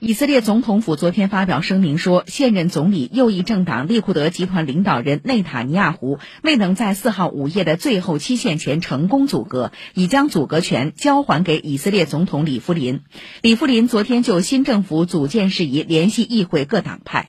以色列总统府昨天发表声明说现任总理右翼政党利库德集团领导人内塔尼亚胡未能在四号午夜的最后期限前成功阻隔已将阻隔权交还给以色列总统里夫林。里夫林昨天就新政府组建事宜联系议会各党派。